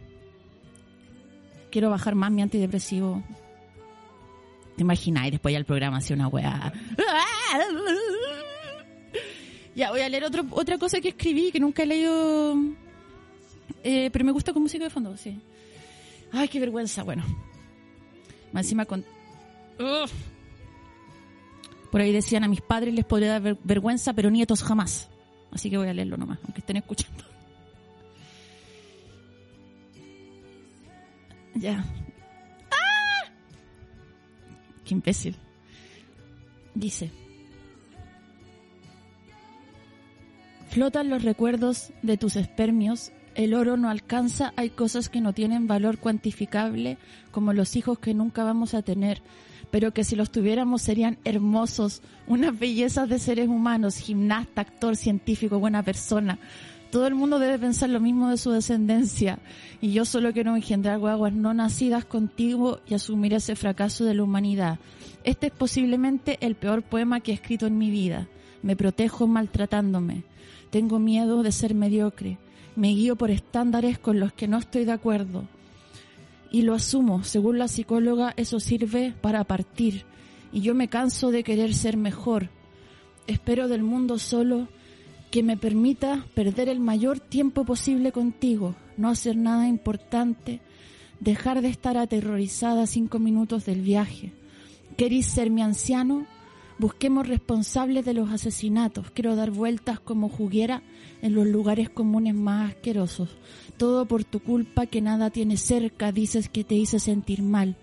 quiero bajar más mi antidepresivo. Te imagináis, después ya el programa hacía una weá. Ya, voy a leer otro, otra cosa que escribí, que nunca he leído, eh, pero me gusta con música de fondo, sí. Ay, qué vergüenza. Bueno, más encima con... Por ahí decían a mis padres les podría dar vergüenza, pero nietos jamás. Así que voy a leerlo nomás, aunque estén escuchando. Ya. ¡Ah! Qué imbécil. Dice. Flotan los recuerdos de tus espermios el oro no alcanza, hay cosas que no tienen valor cuantificable, como los hijos que nunca vamos a tener, pero que si los tuviéramos serían hermosos, unas bellezas de seres humanos, gimnasta, actor, científico, buena persona. Todo el mundo debe pensar lo mismo de su descendencia, y yo solo quiero engendrar guaguas no nacidas contigo y asumir ese fracaso de la humanidad. Este es posiblemente el peor poema que he escrito en mi vida. Me protejo maltratándome. Tengo miedo de ser mediocre me guío por estándares con los que no estoy de acuerdo. Y lo asumo, según la psicóloga, eso sirve para partir. Y yo me canso de querer ser mejor. Espero del mundo solo que me permita perder el mayor tiempo posible contigo, no hacer nada importante, dejar de estar aterrorizada cinco minutos del viaje. ¿Querís ser mi anciano? Busquemos responsables de los asesinatos. Quiero dar vueltas como juguera en los lugares comunes más asquerosos. Todo por tu culpa que nada tienes cerca, dices que te hice sentir mal.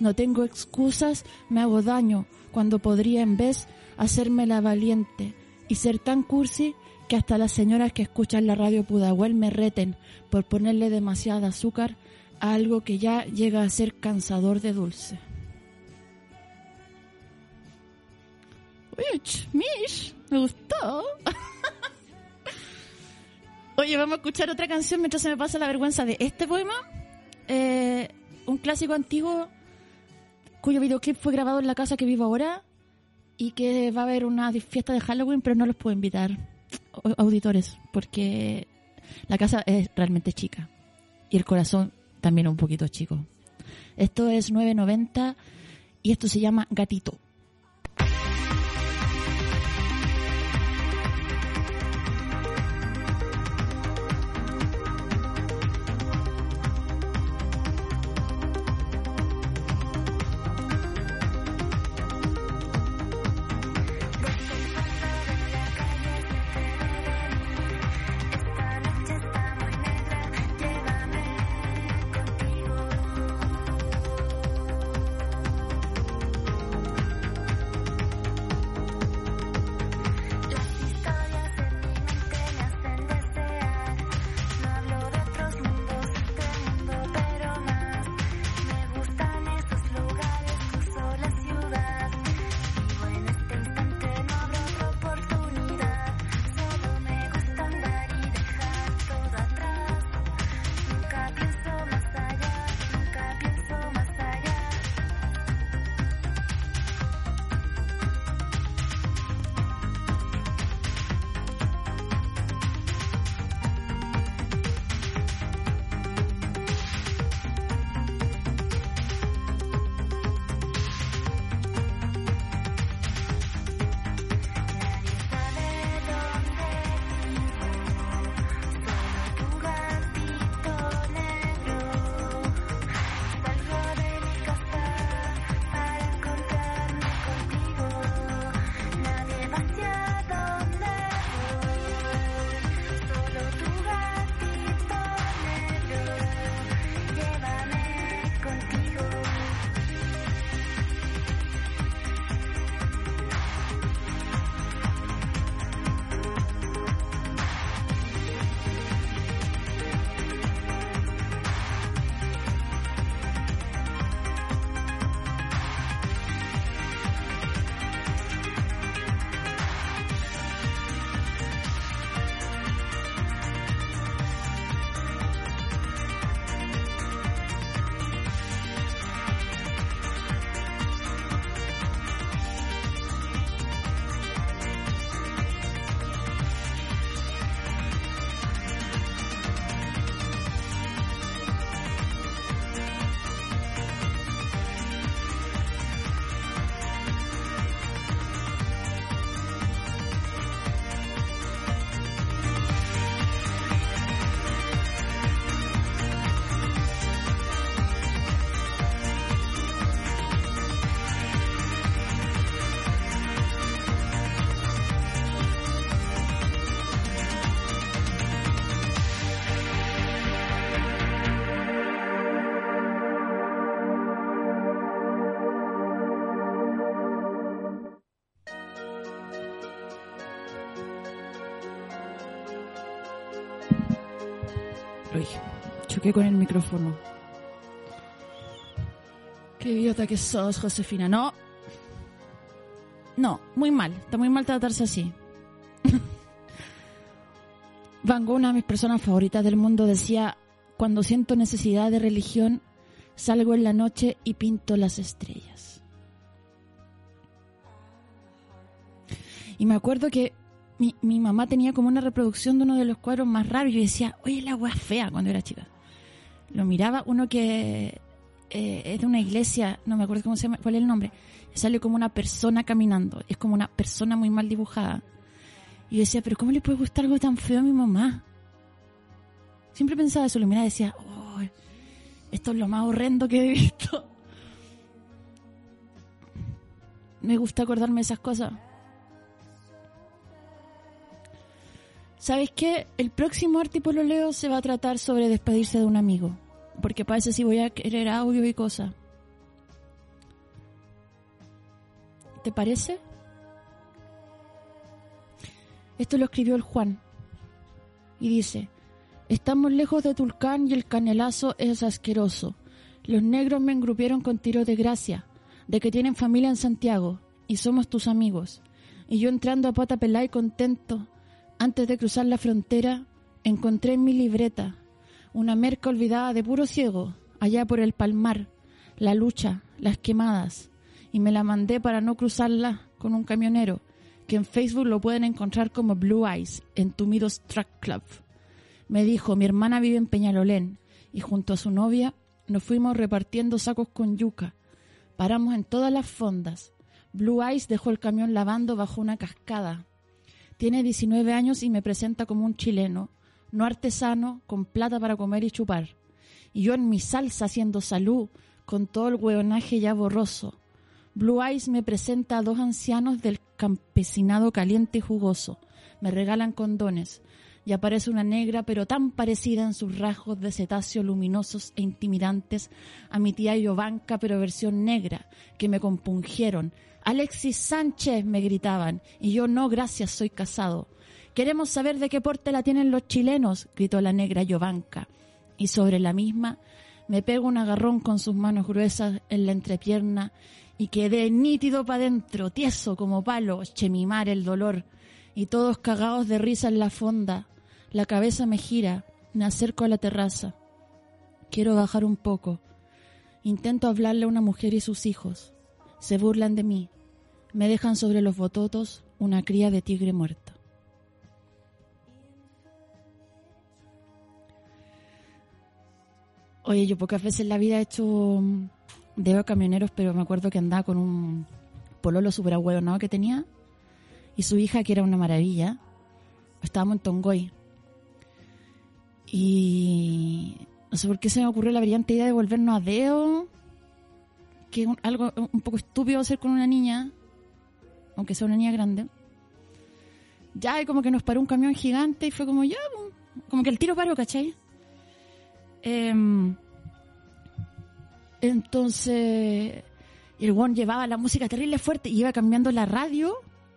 No tengo excusas, me hago daño, cuando podría en vez hacerme la valiente y ser tan cursi que hasta las señoras que escuchan la radio Pudahuel me reten por ponerle demasiada azúcar a algo que ya llega a ser cansador de dulce. Mish, me gustó. Oye, vamos a escuchar otra canción mientras se me pasa la vergüenza de este poema. Eh, un clásico antiguo cuyo videoclip fue grabado en la casa que vivo ahora y que va a haber una fiesta de Halloween, pero no los puedo invitar, auditores, porque la casa es realmente chica y el corazón también un poquito chico. Esto es 990 y esto se llama Gatito. Choqué con el micrófono. Qué idiota que sos, Josefina. No. No, muy mal. Está muy mal tratarse así. Van Gogh, una de mis personas favoritas del mundo, decía, cuando siento necesidad de religión, salgo en la noche y pinto las estrellas. Y me acuerdo que mi, mi mamá tenía como una reproducción de uno de los cuadros más raros y decía, oye, la agua fea cuando era chica lo miraba, uno que eh, es de una iglesia, no me acuerdo cómo se llama, cuál es el nombre, sale como una persona caminando, es como una persona muy mal dibujada. Y decía, pero ¿cómo le puede gustar algo tan feo a mi mamá? Siempre pensaba eso, lo miraba y decía, oh, esto es lo más horrendo que he visto. me gusta acordarme de esas cosas. ¿Sabes qué? El próximo Leo se va a tratar sobre despedirse de un amigo. Porque parece si voy a querer audio y cosas. ¿Te parece? Esto lo escribió el Juan. Y dice, estamos lejos de Tulcán y el canelazo es asqueroso. Los negros me engrupieron con tiro de gracia, de que tienen familia en Santiago, y somos tus amigos. Y yo entrando a pata y contento, antes de cruzar la frontera, encontré en mi libreta una merca olvidada de puro ciego, allá por el palmar, la lucha, las quemadas, y me la mandé para no cruzarla con un camionero, que en Facebook lo pueden encontrar como Blue Eyes, en Tumidos Truck Club. Me dijo, mi hermana vive en Peñalolén, y junto a su novia nos fuimos repartiendo sacos con yuca. Paramos en todas las fondas. Blue Eyes dejó el camión lavando bajo una cascada, tiene 19 años y me presenta como un chileno, no artesano, con plata para comer y chupar. Y yo en mi salsa haciendo salud, con todo el hueonaje ya borroso. Blue Eyes me presenta a dos ancianos del campesinado caliente y jugoso. Me regalan condones. Y aparece una negra, pero tan parecida en sus rasgos de cetáceo luminosos e intimidantes a mi tía Yovanka, pero versión negra, que me compungieron, Alexis Sánchez, me gritaban, y yo no, gracias, soy casado. Queremos saber de qué porte la tienen los chilenos, gritó la negra Yovanka. Y sobre la misma me pego un agarrón con sus manos gruesas en la entrepierna y quedé nítido para adentro, tieso como palo, chemimar el dolor. Y todos cagados de risa en la fonda. La cabeza me gira, me acerco a la terraza. Quiero bajar un poco. Intento hablarle a una mujer y sus hijos. Se burlan de mí. Me dejan sobre los bototos una cría de tigre muerto. Oye, yo pocas veces en la vida he hecho mm, dedo camioneros, pero me acuerdo que andaba con un pololo super ¿no? que tenía y su hija, que era una maravilla. Estábamos en Tongoy. Y no sé por qué se me ocurrió la brillante idea de volvernos a Deo que algo un poco estúpido hacer con una niña, aunque sea una niña grande. Ya, y como que nos paró un camión gigante y fue como, ya, como que el tiro paró, ¿cachai? Em, entonces, el guan llevaba la música terrible fuerte y iba cambiando la radio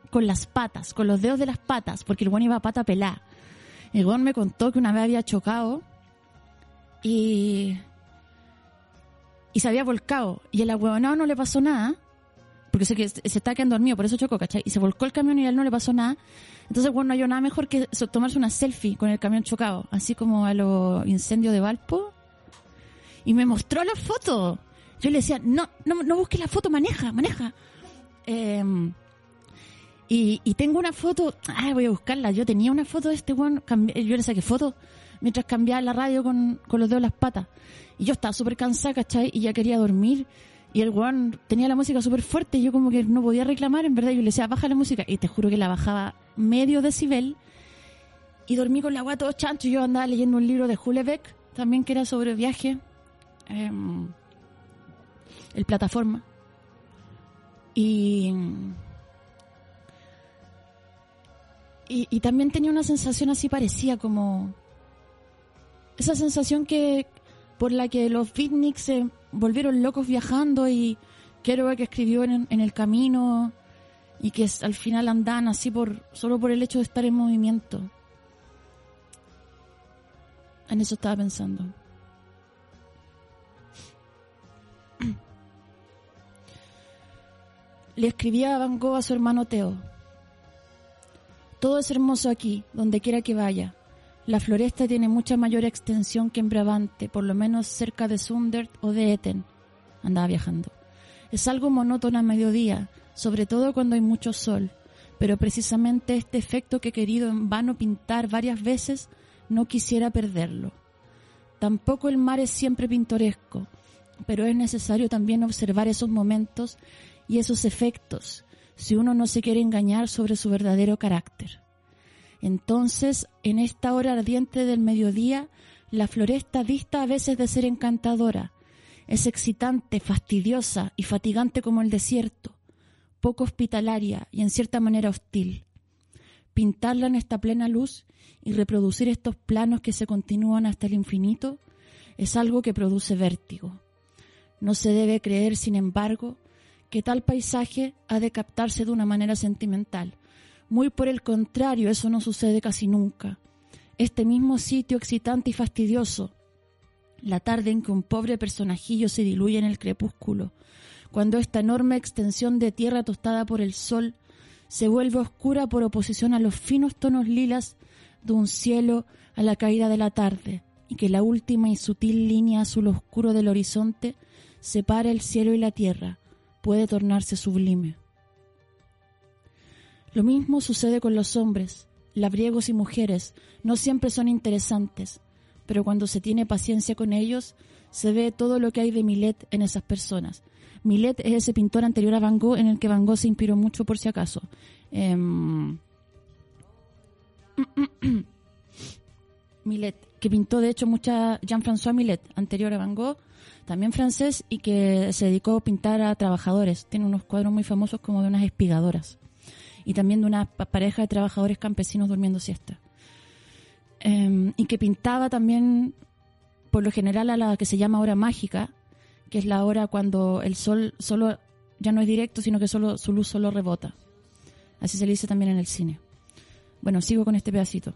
con las patas, con los dedos de las patas, porque el guan iba a pata pelada. El guan me contó que una vez había chocado y y se había volcado. Y el ahueonado no le pasó nada, porque sé que se está quedando dormido, por eso chocó, ¿cachai? Y se volcó el camión y a él no le pasó nada. Entonces, bueno, no hay nada mejor que tomarse una selfie con el camión chocado, así como a los incendios de Valpo. Y me mostró la foto. Yo le decía, no, no, no busques la foto, maneja, maneja. Em, y, y, tengo una foto, ah, voy a buscarla. Yo tenía una foto de este weón, yo le saqué foto mientras cambiaba la radio con, con los dedos de las patas. Y yo estaba súper cansada, ¿cachai? Y ya quería dormir. Y el weón tenía la música súper fuerte y yo como que no podía reclamar, en verdad. Yo le decía, baja la música. Y te juro que la bajaba medio decibel. Y dormí con la agua todo chancho. Yo andaba leyendo un libro de Hulebeck, también que era sobre viaje. Em, el plataforma. Y, y, y, también tenía una sensación así parecía como esa sensación que, por la que los beatniks se volvieron locos viajando y Kerouac que escribió en, en, el camino y que al final andan así por solo por el hecho de estar en movimiento. En eso estaba pensando. Le escribía Van Gogh a su hermano Teo. Todo es hermoso aquí, donde quiera que vaya. La floresta tiene mucha mayor extensión que en Brabante, por lo menos cerca de Sundert o de Eten. Andaba viajando. Es algo monótono a mediodía, sobre todo cuando hay mucho sol, pero precisamente este efecto que he querido en vano pintar varias veces, no quisiera perderlo. Tampoco el mar es siempre pintoresco, pero es necesario también observar esos momentos y esos efectos, si uno no se quiere engañar sobre su verdadero carácter. Entonces, en esta hora ardiente del mediodía, la floresta dista a veces de ser encantadora. Es excitante, fastidiosa y fatigante como el desierto. poco hospitalaria y en cierta manera hostil. Pintarla en esta plena luz y reproducir estos planos que se continúan hasta el infinito es algo que produce vértigo. No se debe creer, sin embargo, que tal paisaje ha de captarse de una manera sentimental. Muy por el contrario, eso no sucede casi nunca. Este mismo sitio excitante y fastidioso, la tarde en que un pobre personajillo se diluye en el crepúsculo, cuando esta enorme extensión de tierra tostada por el sol se vuelve oscura por oposición a los finos tonos lilas de un cielo a la caída de la tarde, y que la última y sutil línea azul oscuro del horizonte separa el cielo y la tierra, puede tornarse sublime. Lo mismo sucede con los hombres, labriegos y mujeres, no siempre son interesantes, pero cuando se tiene paciencia con ellos, se ve todo lo que hay de Millet en esas personas, Millet es ese pintor anterior a Van Gogh en el que Van Gogh se inspiró mucho por si acaso. Em, Millet, que pintó de hecho mucha Jean-François Millet, anterior a Van Gogh, también francés y que se dedicó a pintar a trabajadores. Tiene unos cuadros muy famosos como de unas espigadoras y también de una pareja de trabajadores campesinos durmiendo siesta. Em, y que pintaba también, por lo general, a la que se llama hora mágica, que es la hora cuando el sol solo ya no es directo, sino que solo su luz solo rebota. Así se le dice también en el cine. Bueno, sigo con este pedacito.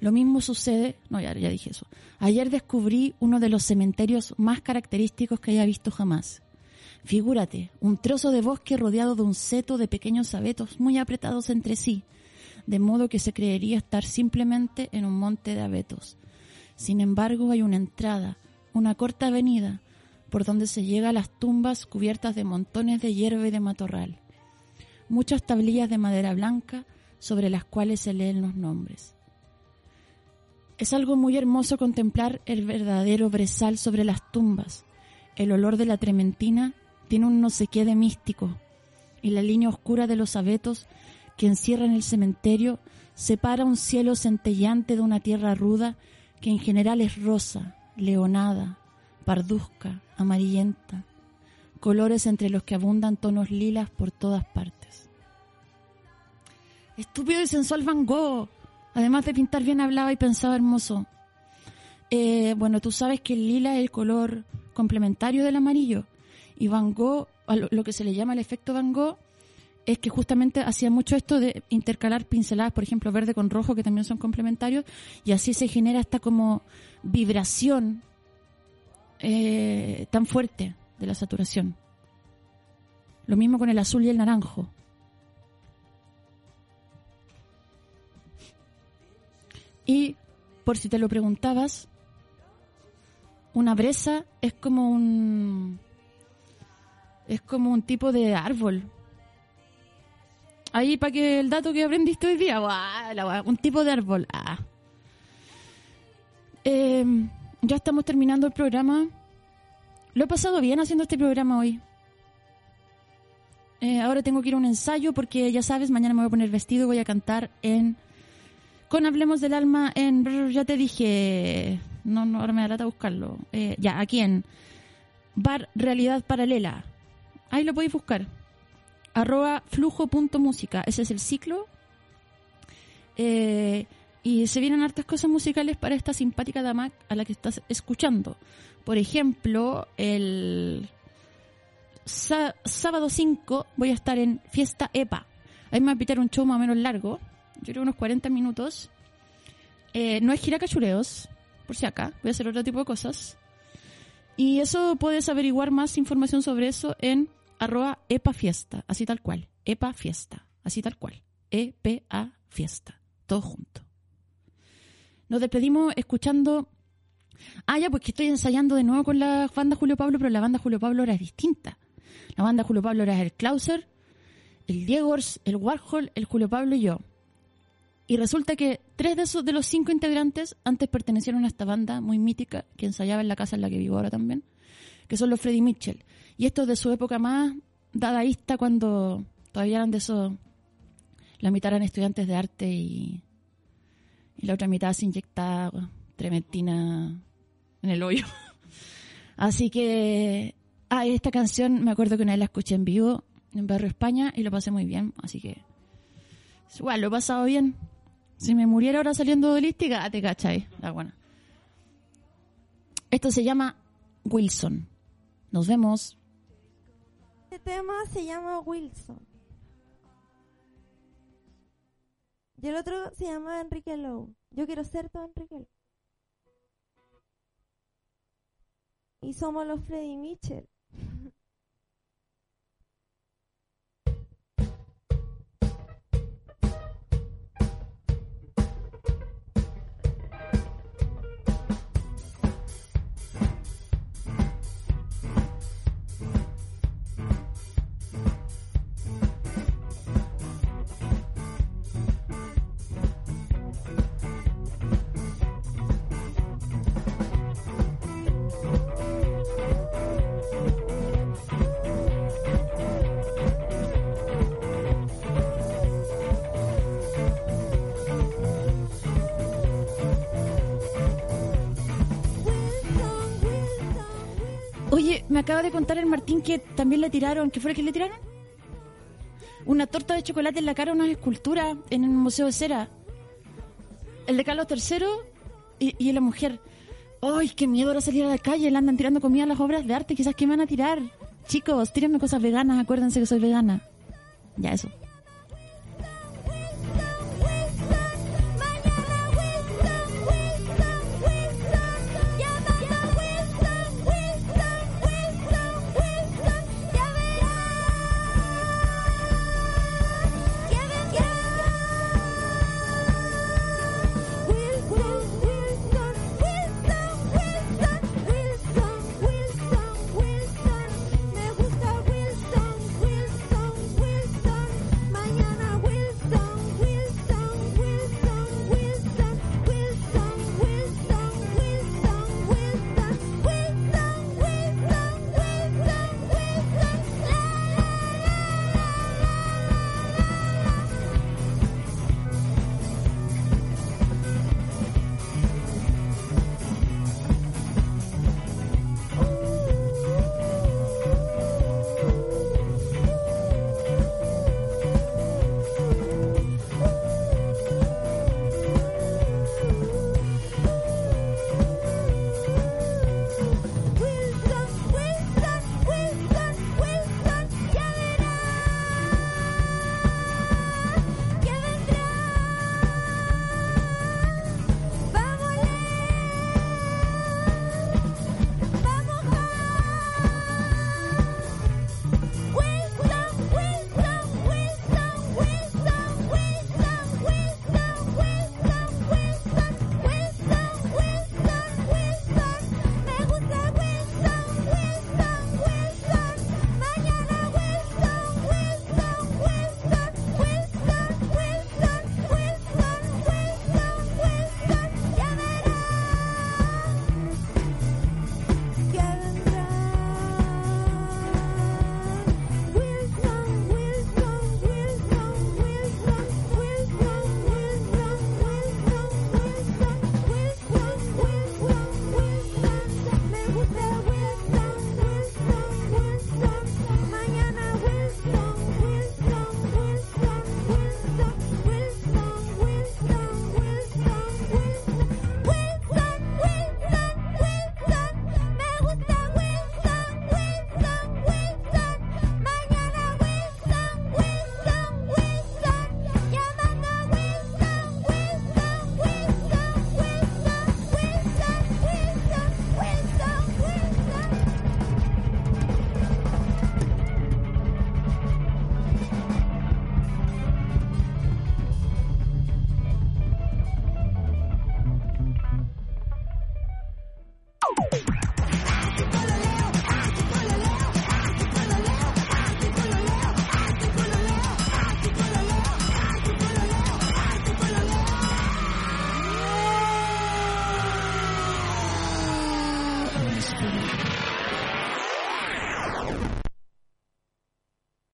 Lo mismo sucede, no, ya, ya dije eso. Ayer descubrí uno de los cementerios más característicos que haya visto jamás. Figúrate, un trozo de bosque rodeado de un seto de pequeños abetos muy apretados entre sí, de modo que se creería estar simplemente en un monte de abetos. Sin embargo, hay una entrada, una corta avenida, por donde se llega a las tumbas cubiertas de montones de hierba y de matorral. Muchas tablillas de madera blanca sobre las cuales se leen los nombres. Es algo muy hermoso contemplar el verdadero brezal sobre las tumbas. El olor de la trementina tiene un no sé qué de místico, y la línea oscura de los abetos que encierran el cementerio separa un cielo centellante de una tierra ruda que en general es rosa, leonada, parduzca, amarillenta, colores entre los que abundan tonos lilas por todas partes. Estúpido y sensual Van Gogh. Además de pintar bien hablaba y pensaba hermoso. Eh, bueno, tú sabes que el lila es el color complementario del amarillo. Y Van Gogh, lo que se le llama el efecto Van Gogh, es que justamente hacía mucho esto de intercalar pinceladas, por ejemplo, verde con rojo, que también son complementarios, y así se genera esta como vibración eh, tan fuerte de la saturación. Lo mismo con el azul y el naranjo. Y por si te lo preguntabas, una breza es como un es como un tipo de árbol. Ahí para que el dato que aprendiste hoy día, un tipo de árbol. Ah. Eh, ya estamos terminando el programa. Lo he pasado bien haciendo este programa hoy. Eh, ahora tengo que ir a un ensayo porque ya sabes, mañana me voy a poner vestido y voy a cantar en... Con Hablemos del Alma en... Ya te dije... No, no ahora me da lata buscarlo. Eh, ya, aquí en Bar Realidad Paralela. Ahí lo podéis buscar. Arroba flujo.música. Ese es el ciclo. Eh, y se vienen hartas cosas musicales para esta simpática dama a la que estás escuchando. Por ejemplo, el sábado 5 voy a estar en Fiesta EPA. Ahí me va a pitar un show más o menos largo. Yo creo unos 40 minutos. Eh, no es gira cachureos, por si acá. Voy a hacer otro tipo de cosas. Y eso puedes averiguar más información sobre eso en arroba EPA Fiesta, así tal cual. EPA Fiesta, así tal cual. EPA Fiesta, todo junto. Nos despedimos escuchando. Ah, ya, pues que estoy ensayando de nuevo con la banda Julio Pablo, pero la banda Julio Pablo era distinta. La banda Julio Pablo era el Clauser, el Diego, el Warhol, el Julio Pablo y yo. Y resulta que tres de esos de los cinco integrantes antes pertenecieron a esta banda muy mítica que ensayaba en la casa en la que vivo ahora también, que son los Freddy Mitchell. Y esto es de su época más dadaísta cuando todavía eran de esos, la mitad eran estudiantes de arte y la otra mitad se inyecta trementina en el hoyo. Así que, ah, esta canción me acuerdo que una vez la escuché en vivo en Barrio España y lo pasé muy bien, así que igual lo he pasado bien. Si me muriera ahora saliendo de lística, te cachai, la buena. Esto se llama Wilson. Nos vemos. Este tema se llama Wilson. Y el otro se llama Enrique Lowe. Yo quiero ser todo Enrique Lowe. Y somos los Freddy Mitchell. Acaba de contar el Martín que también le tiraron, ¿qué fue el que le tiraron? Una torta de chocolate en la cara una escultura en el Museo de Cera. El de Carlos III y, y la mujer. ¡Ay, qué miedo ahora salir a la calle! Le andan tirando comida a las obras de arte, quizás que me van a tirar. Chicos, tírenme cosas veganas, acuérdense que soy vegana. Ya, eso.